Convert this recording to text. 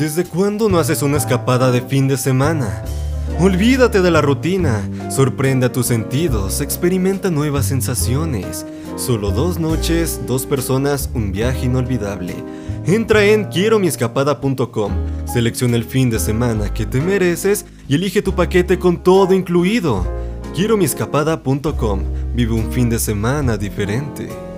¿Desde cuándo no haces una escapada de fin de semana? Olvídate de la rutina, sorprende a tus sentidos, experimenta nuevas sensaciones. Solo dos noches, dos personas, un viaje inolvidable. Entra en quieromiescapada.com, selecciona el fin de semana que te mereces y elige tu paquete con todo incluido. Quieromiescapada.com, vive un fin de semana diferente.